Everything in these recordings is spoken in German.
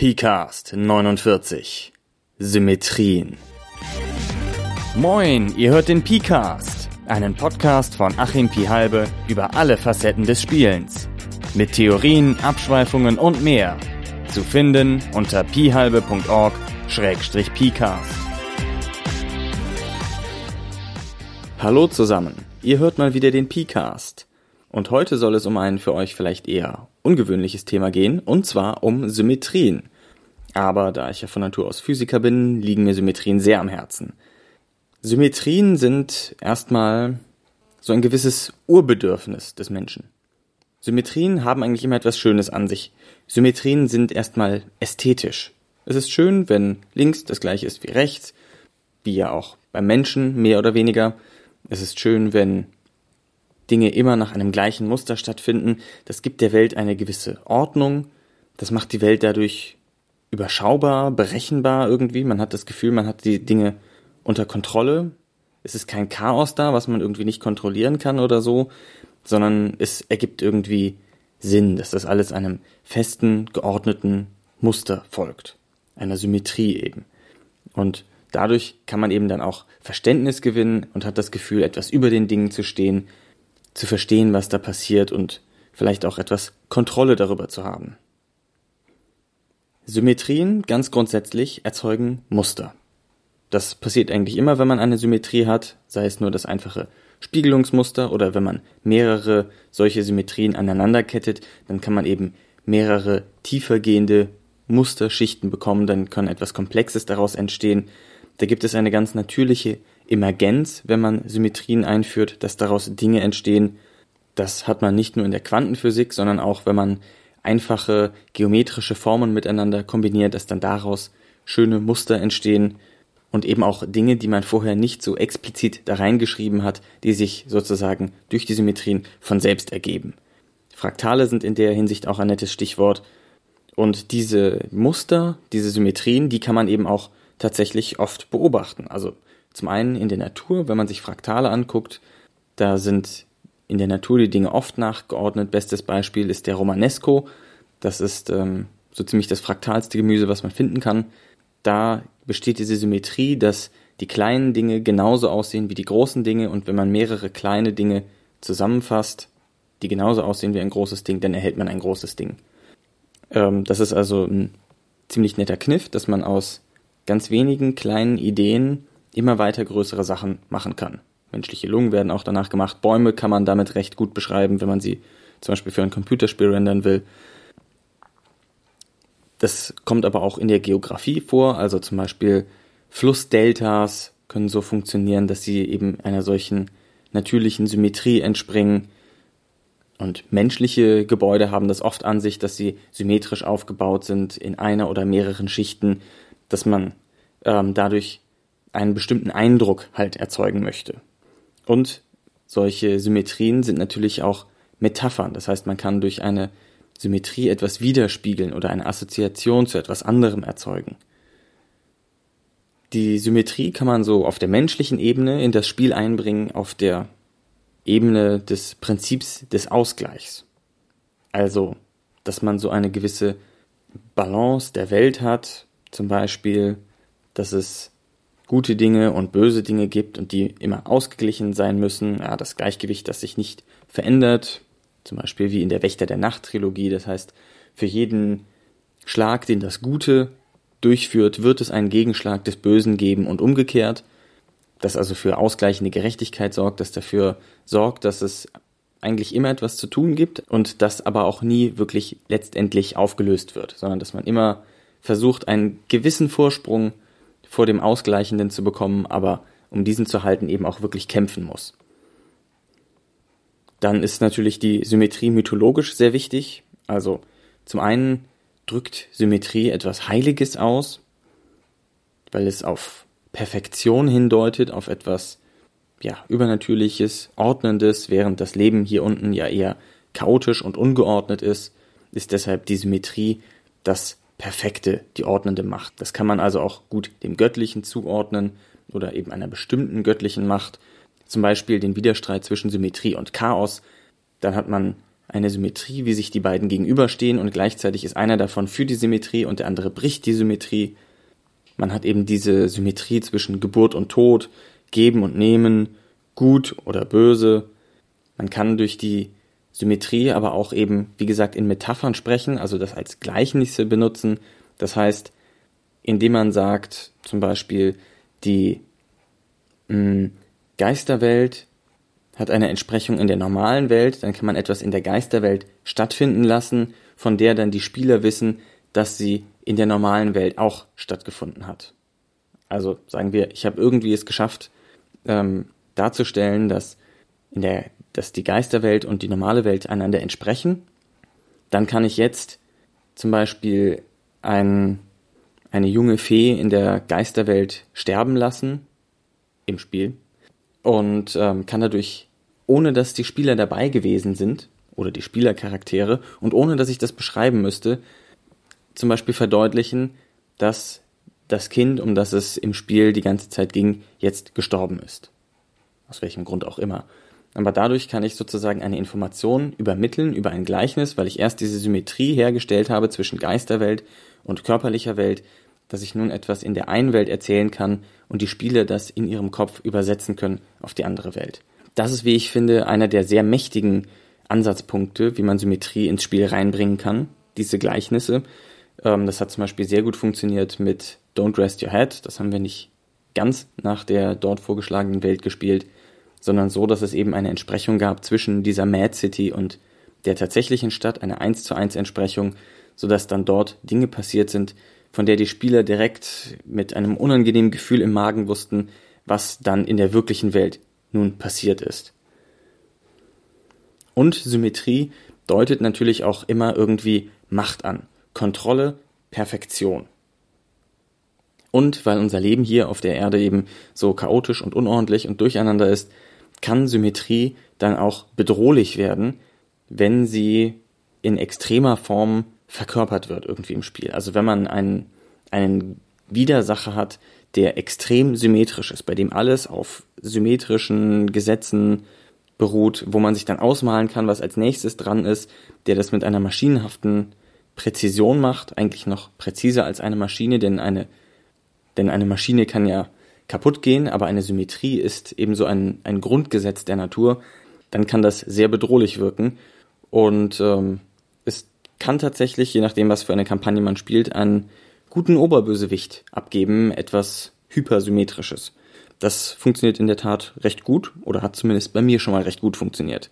PCAST 49 Symmetrien Moin, ihr hört den PCAST, einen Podcast von Achim Pihalbe über alle Facetten des Spielens. Mit Theorien, Abschweifungen und mehr. Zu finden unter pihalbe.org-pcast. Hallo zusammen, ihr hört mal wieder den PCAST. Und heute soll es um ein für euch vielleicht eher ungewöhnliches Thema gehen, und zwar um Symmetrien. Aber da ich ja von Natur aus Physiker bin, liegen mir Symmetrien sehr am Herzen. Symmetrien sind erstmal so ein gewisses Urbedürfnis des Menschen. Symmetrien haben eigentlich immer etwas Schönes an sich. Symmetrien sind erstmal ästhetisch. Es ist schön, wenn links das gleiche ist wie rechts, wie ja auch beim Menschen mehr oder weniger. Es ist schön, wenn Dinge immer nach einem gleichen Muster stattfinden. Das gibt der Welt eine gewisse Ordnung. Das macht die Welt dadurch überschaubar, berechenbar irgendwie. Man hat das Gefühl, man hat die Dinge unter Kontrolle. Es ist kein Chaos da, was man irgendwie nicht kontrollieren kann oder so, sondern es ergibt irgendwie Sinn, dass das alles einem festen, geordneten Muster folgt. Einer Symmetrie eben. Und dadurch kann man eben dann auch Verständnis gewinnen und hat das Gefühl, etwas über den Dingen zu stehen, zu verstehen, was da passiert und vielleicht auch etwas Kontrolle darüber zu haben. Symmetrien ganz grundsätzlich erzeugen Muster. Das passiert eigentlich immer, wenn man eine Symmetrie hat, sei es nur das einfache Spiegelungsmuster oder wenn man mehrere solche Symmetrien aneinander kettet, dann kann man eben mehrere tiefergehende Musterschichten bekommen, dann kann etwas Komplexes daraus entstehen. Da gibt es eine ganz natürliche Emergenz, wenn man Symmetrien einführt, dass daraus Dinge entstehen. Das hat man nicht nur in der Quantenphysik, sondern auch, wenn man einfache geometrische Formen miteinander kombiniert, dass dann daraus schöne Muster entstehen und eben auch Dinge, die man vorher nicht so explizit da reingeschrieben hat, die sich sozusagen durch die Symmetrien von selbst ergeben. Fraktale sind in der Hinsicht auch ein nettes Stichwort. Und diese Muster, diese Symmetrien, die kann man eben auch tatsächlich oft beobachten. Also zum einen in der Natur, wenn man sich Fraktale anguckt, da sind in der Natur die Dinge oft nachgeordnet. Bestes Beispiel ist der Romanesco. Das ist ähm, so ziemlich das fraktalste Gemüse, was man finden kann. Da besteht diese Symmetrie, dass die kleinen Dinge genauso aussehen wie die großen Dinge und wenn man mehrere kleine Dinge zusammenfasst, die genauso aussehen wie ein großes Ding, dann erhält man ein großes Ding. Ähm, das ist also ein ziemlich netter Kniff, dass man aus ganz wenigen kleinen Ideen immer weiter größere Sachen machen kann. Menschliche Lungen werden auch danach gemacht. Bäume kann man damit recht gut beschreiben, wenn man sie zum Beispiel für ein Computerspiel rendern will. Das kommt aber auch in der Geografie vor, also zum Beispiel Flussdeltas können so funktionieren, dass sie eben einer solchen natürlichen Symmetrie entspringen. Und menschliche Gebäude haben das oft an sich, dass sie symmetrisch aufgebaut sind in einer oder mehreren Schichten, dass man ähm, dadurch einen bestimmten Eindruck halt erzeugen möchte. Und solche Symmetrien sind natürlich auch Metaphern. Das heißt, man kann durch eine Symmetrie etwas widerspiegeln oder eine Assoziation zu etwas anderem erzeugen. Die Symmetrie kann man so auf der menschlichen Ebene in das Spiel einbringen, auf der Ebene des Prinzips des Ausgleichs. Also, dass man so eine gewisse Balance der Welt hat, zum Beispiel, dass es gute Dinge und böse Dinge gibt und die immer ausgeglichen sein müssen. Ja, das Gleichgewicht, das sich nicht verändert, zum Beispiel wie in der Wächter der Nacht Trilogie. Das heißt, für jeden Schlag, den das Gute durchführt, wird es einen Gegenschlag des Bösen geben und umgekehrt. Das also für ausgleichende Gerechtigkeit sorgt, das dafür sorgt, dass es eigentlich immer etwas zu tun gibt und das aber auch nie wirklich letztendlich aufgelöst wird, sondern dass man immer versucht, einen gewissen Vorsprung vor dem Ausgleichenden zu bekommen, aber um diesen zu halten eben auch wirklich kämpfen muss. Dann ist natürlich die Symmetrie mythologisch sehr wichtig. Also zum einen drückt Symmetrie etwas Heiliges aus, weil es auf Perfektion hindeutet, auf etwas ja, Übernatürliches, Ordnendes, während das Leben hier unten ja eher chaotisch und ungeordnet ist, ist deshalb die Symmetrie das perfekte, die ordnende Macht. Das kann man also auch gut dem Göttlichen zuordnen oder eben einer bestimmten göttlichen Macht. Zum Beispiel den Widerstreit zwischen Symmetrie und Chaos. Dann hat man eine Symmetrie, wie sich die beiden gegenüberstehen und gleichzeitig ist einer davon für die Symmetrie und der andere bricht die Symmetrie. Man hat eben diese Symmetrie zwischen Geburt und Tod, Geben und Nehmen, gut oder böse. Man kann durch die Symmetrie aber auch eben, wie gesagt, in Metaphern sprechen, also das als Gleichnisse benutzen. Das heißt, indem man sagt, zum Beispiel, die mh, hm, Geisterwelt hat eine Entsprechung in der normalen Welt, dann kann man etwas in der Geisterwelt stattfinden lassen, von der dann die Spieler wissen, dass sie in der normalen Welt auch stattgefunden hat. Also sagen wir, ich habe irgendwie es geschafft, ähm, darzustellen, dass in der, dass die Geisterwelt und die normale Welt einander entsprechen. Dann kann ich jetzt zum Beispiel ein, eine junge Fee in der Geisterwelt sterben lassen im Spiel und ähm, kann dadurch ohne dass die Spieler dabei gewesen sind oder die Spielercharaktere und ohne dass ich das beschreiben müsste, zum Beispiel verdeutlichen, dass das Kind, um das es im Spiel die ganze Zeit ging, jetzt gestorben ist. Aus welchem Grund auch immer. Aber dadurch kann ich sozusagen eine Information übermitteln über ein Gleichnis, weil ich erst diese Symmetrie hergestellt habe zwischen Geisterwelt und körperlicher Welt, dass ich nun etwas in der einen Welt erzählen kann und die Spieler das in ihrem Kopf übersetzen können auf die andere Welt das ist, wie ich finde, einer der sehr mächtigen Ansatzpunkte, wie man Symmetrie ins Spiel reinbringen kann, diese Gleichnisse. Ähm, das hat zum Beispiel sehr gut funktioniert mit Don't Rest Your Head. Das haben wir nicht ganz nach der dort vorgeschlagenen Welt gespielt, sondern so, dass es eben eine Entsprechung gab zwischen dieser Mad City und der tatsächlichen Stadt, eine 1 zu 1 Entsprechung, sodass dann dort Dinge passiert sind, von der die Spieler direkt mit einem unangenehmen Gefühl im Magen wussten, was dann in der wirklichen Welt nun passiert ist. Und Symmetrie deutet natürlich auch immer irgendwie Macht an. Kontrolle, Perfektion. Und weil unser Leben hier auf der Erde eben so chaotisch und unordentlich und durcheinander ist, kann Symmetrie dann auch bedrohlich werden, wenn sie in extremer Form verkörpert wird irgendwie im Spiel. Also wenn man einen, einen Widersacher hat, der extrem symmetrisch ist, bei dem alles auf symmetrischen Gesetzen beruht, wo man sich dann ausmalen kann, was als nächstes dran ist, der das mit einer maschinenhaften Präzision macht, eigentlich noch präziser als eine Maschine, denn eine, denn eine Maschine kann ja kaputt gehen, aber eine Symmetrie ist ebenso ein, ein Grundgesetz der Natur, dann kann das sehr bedrohlich wirken und ähm, es kann tatsächlich, je nachdem, was für eine Kampagne man spielt, einen guten Oberbösewicht abgeben, etwas hypersymmetrisches. Das funktioniert in der Tat recht gut oder hat zumindest bei mir schon mal recht gut funktioniert.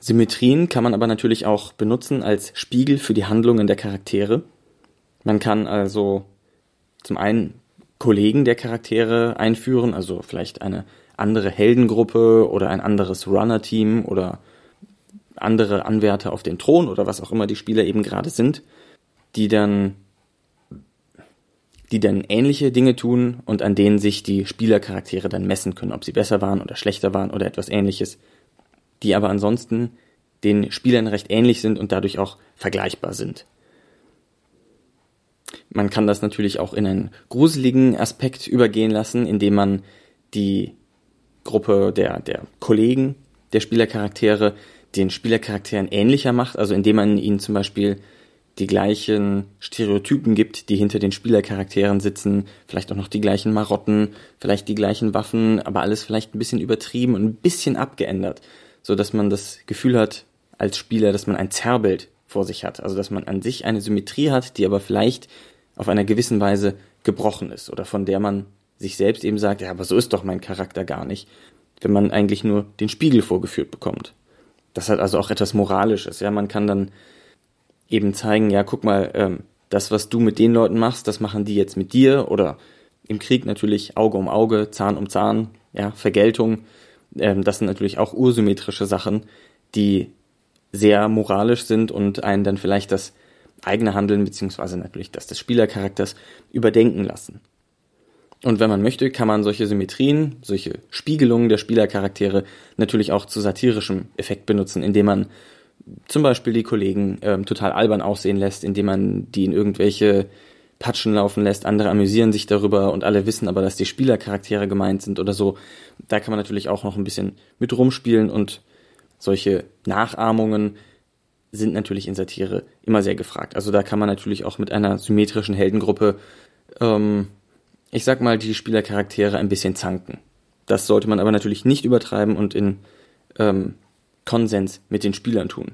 Symmetrien kann man aber natürlich auch benutzen als Spiegel für die Handlungen der Charaktere. Man kann also zum einen Kollegen der Charaktere einführen, also vielleicht eine andere Heldengruppe oder ein anderes Runner-Team oder andere Anwärter auf den Thron oder was auch immer die Spieler eben gerade sind, die dann die dann ähnliche Dinge tun und an denen sich die Spielercharaktere dann messen können, ob sie besser waren oder schlechter waren oder etwas ähnliches, die aber ansonsten den Spielern recht ähnlich sind und dadurch auch vergleichbar sind. Man kann das natürlich auch in einen gruseligen Aspekt übergehen lassen, indem man die Gruppe der, der Kollegen der Spielercharaktere den Spielercharakteren ähnlicher macht, also indem man ihnen zum Beispiel die gleichen Stereotypen gibt, die hinter den Spielercharakteren sitzen, vielleicht auch noch die gleichen Marotten, vielleicht die gleichen Waffen, aber alles vielleicht ein bisschen übertrieben und ein bisschen abgeändert, so dass man das Gefühl hat als Spieler, dass man ein Zerrbild vor sich hat, also dass man an sich eine Symmetrie hat, die aber vielleicht auf einer gewissen Weise gebrochen ist oder von der man sich selbst eben sagt, ja, aber so ist doch mein Charakter gar nicht, wenn man eigentlich nur den Spiegel vorgeführt bekommt. Das hat also auch etwas Moralisches, ja, man kann dann eben zeigen, ja, guck mal, ähm, das, was du mit den Leuten machst, das machen die jetzt mit dir oder im Krieg natürlich Auge um Auge, Zahn um Zahn, ja, Vergeltung. Ähm, das sind natürlich auch ursymmetrische Sachen, die sehr moralisch sind und einen dann vielleicht das eigene Handeln beziehungsweise natürlich das des Spielercharakters überdenken lassen. Und wenn man möchte, kann man solche Symmetrien, solche Spiegelungen der Spielercharaktere natürlich auch zu satirischem Effekt benutzen, indem man zum Beispiel die Kollegen ähm, total albern aussehen lässt, indem man die in irgendwelche Patschen laufen lässt, andere amüsieren sich darüber und alle wissen aber, dass die Spielercharaktere gemeint sind oder so. Da kann man natürlich auch noch ein bisschen mit rumspielen und solche Nachahmungen sind natürlich in Satire immer sehr gefragt. Also da kann man natürlich auch mit einer symmetrischen Heldengruppe, ähm, ich sag mal, die Spielercharaktere ein bisschen zanken. Das sollte man aber natürlich nicht übertreiben und in ähm, Konsens mit den Spielern tun.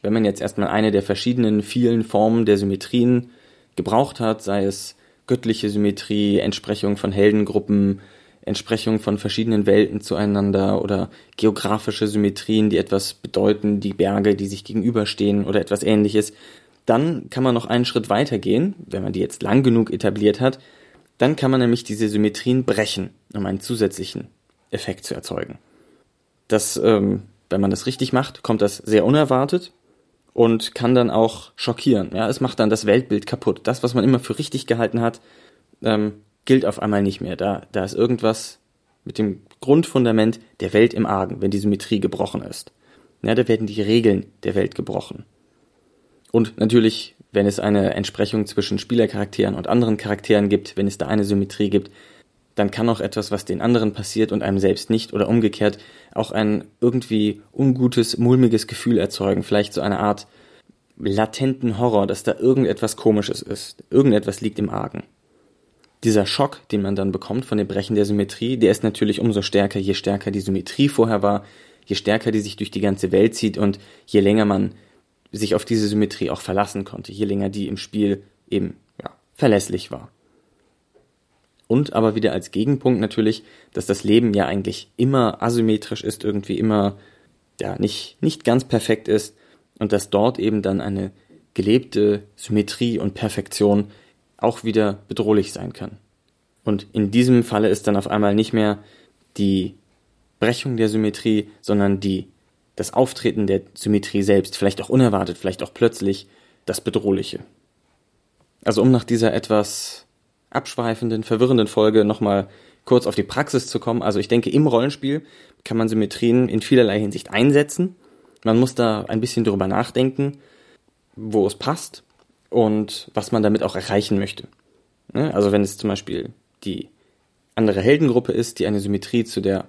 Wenn man jetzt erstmal eine der verschiedenen vielen Formen der Symmetrien gebraucht hat, sei es göttliche Symmetrie, Entsprechung von Heldengruppen, Entsprechung von verschiedenen Welten zueinander oder geografische Symmetrien, die etwas bedeuten, die Berge, die sich gegenüberstehen oder etwas ähnliches, dann kann man noch einen Schritt weiter gehen, wenn man die jetzt lang genug etabliert hat, dann kann man nämlich diese Symmetrien brechen, um einen zusätzlichen Effekt zu erzeugen. Das, ähm, wenn man das richtig macht, kommt das sehr unerwartet und kann dann auch schockieren. Ja, es macht dann das Weltbild kaputt. Das, was man immer für richtig gehalten hat, ähm, gilt auf einmal nicht mehr. Da, da ist irgendwas mit dem Grundfundament der Welt im Argen, wenn die Symmetrie gebrochen ist. Ja, da werden die Regeln der Welt gebrochen. Und natürlich, wenn es eine Entsprechung zwischen Spielercharakteren und anderen Charakteren gibt, wenn es da eine Symmetrie gibt, dann kann auch etwas, was den anderen passiert und einem selbst nicht oder umgekehrt, auch ein irgendwie ungutes, mulmiges Gefühl erzeugen. Vielleicht so eine Art latenten Horror, dass da irgendetwas Komisches ist. Irgendetwas liegt im Argen. Dieser Schock, den man dann bekommt von dem Brechen der Symmetrie, der ist natürlich umso stärker, je stärker die Symmetrie vorher war, je stärker die sich durch die ganze Welt zieht und je länger man sich auf diese Symmetrie auch verlassen konnte, je länger die im Spiel eben ja, verlässlich war. Und aber wieder als Gegenpunkt natürlich, dass das Leben ja eigentlich immer asymmetrisch ist, irgendwie immer ja nicht, nicht ganz perfekt ist und dass dort eben dann eine gelebte Symmetrie und Perfektion auch wieder bedrohlich sein kann. Und in diesem Falle ist dann auf einmal nicht mehr die Brechung der Symmetrie, sondern die, das Auftreten der Symmetrie selbst, vielleicht auch unerwartet, vielleicht auch plötzlich, das Bedrohliche. Also um nach dieser etwas abschweifenden, verwirrenden Folge nochmal kurz auf die Praxis zu kommen. Also ich denke, im Rollenspiel kann man Symmetrien in vielerlei Hinsicht einsetzen. Man muss da ein bisschen drüber nachdenken, wo es passt und was man damit auch erreichen möchte. Ne? Also wenn es zum Beispiel die andere Heldengruppe ist, die eine Symmetrie zu der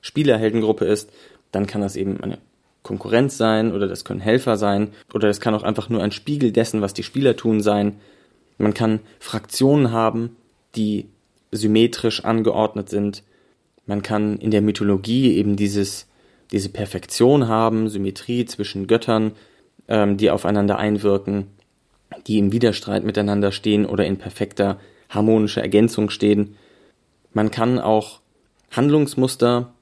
Spielerheldengruppe ist, dann kann das eben eine Konkurrenz sein oder das können Helfer sein oder das kann auch einfach nur ein Spiegel dessen, was die Spieler tun sein. Man kann Fraktionen haben, die symmetrisch angeordnet sind. Man kann in der Mythologie eben dieses, diese Perfektion haben, Symmetrie zwischen Göttern, ähm, die aufeinander einwirken, die im Widerstreit miteinander stehen oder in perfekter harmonischer Ergänzung stehen. Man kann auch Handlungsmuster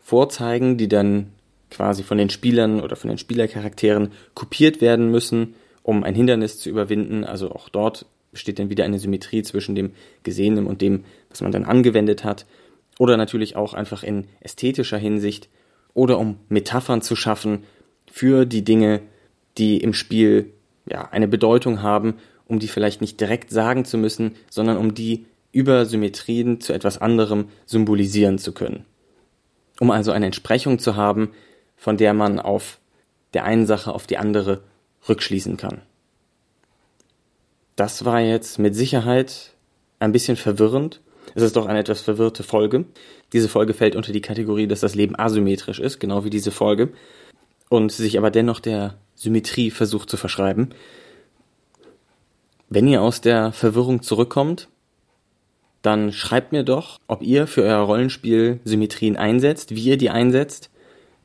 vorzeigen, die dann quasi von den Spielern oder von den Spielercharakteren kopiert werden müssen, um ein Hindernis zu überwinden. Also auch dort besteht dann wieder eine Symmetrie zwischen dem Gesehenen und dem, was man dann angewendet hat. Oder natürlich auch einfach in ästhetischer Hinsicht oder um Metaphern zu schaffen für die Dinge, die im Spiel ja eine Bedeutung haben, um die vielleicht nicht direkt sagen zu müssen, sondern um die über Symmetrien zu etwas anderem symbolisieren zu können. Um also eine Entsprechung zu haben, von der man auf der einen Sache auf die andere rückschließen kann. Das war jetzt mit Sicherheit ein bisschen verwirrend. Es ist doch eine etwas verwirrte Folge. Diese Folge fällt unter die Kategorie, dass das Leben asymmetrisch ist, genau wie diese Folge, und sich aber dennoch der Symmetrie versucht zu verschreiben. Wenn ihr aus der Verwirrung zurückkommt, dann schreibt mir doch, ob ihr für euer Rollenspiel Symmetrien einsetzt, wie ihr die einsetzt,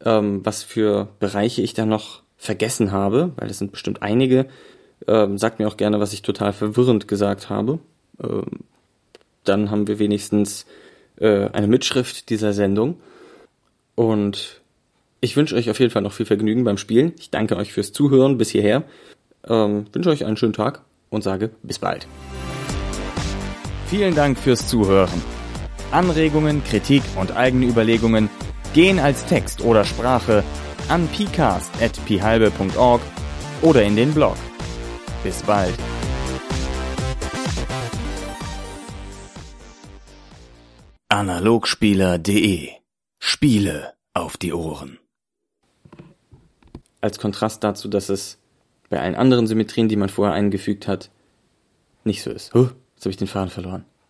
ähm, was für Bereiche ich da noch vergessen habe, weil es sind bestimmt einige. Ähm, sagt mir auch gerne, was ich total verwirrend gesagt habe. Ähm, dann haben wir wenigstens äh, eine Mitschrift dieser Sendung. Und ich wünsche euch auf jeden Fall noch viel Vergnügen beim Spielen. Ich danke euch fürs Zuhören bis hierher. Ähm, wünsche euch einen schönen Tag und sage bis bald. Vielen Dank fürs Zuhören. Anregungen, Kritik und eigene Überlegungen gehen als Text oder Sprache an pcast.phalbe.org oder in den Blog bis bald. Analogspieler.de Spiele auf die Ohren. Als Kontrast dazu, dass es bei allen anderen Symmetrien, die man vorher eingefügt hat, nicht so ist. Huh, jetzt habe ich den Faden verloren.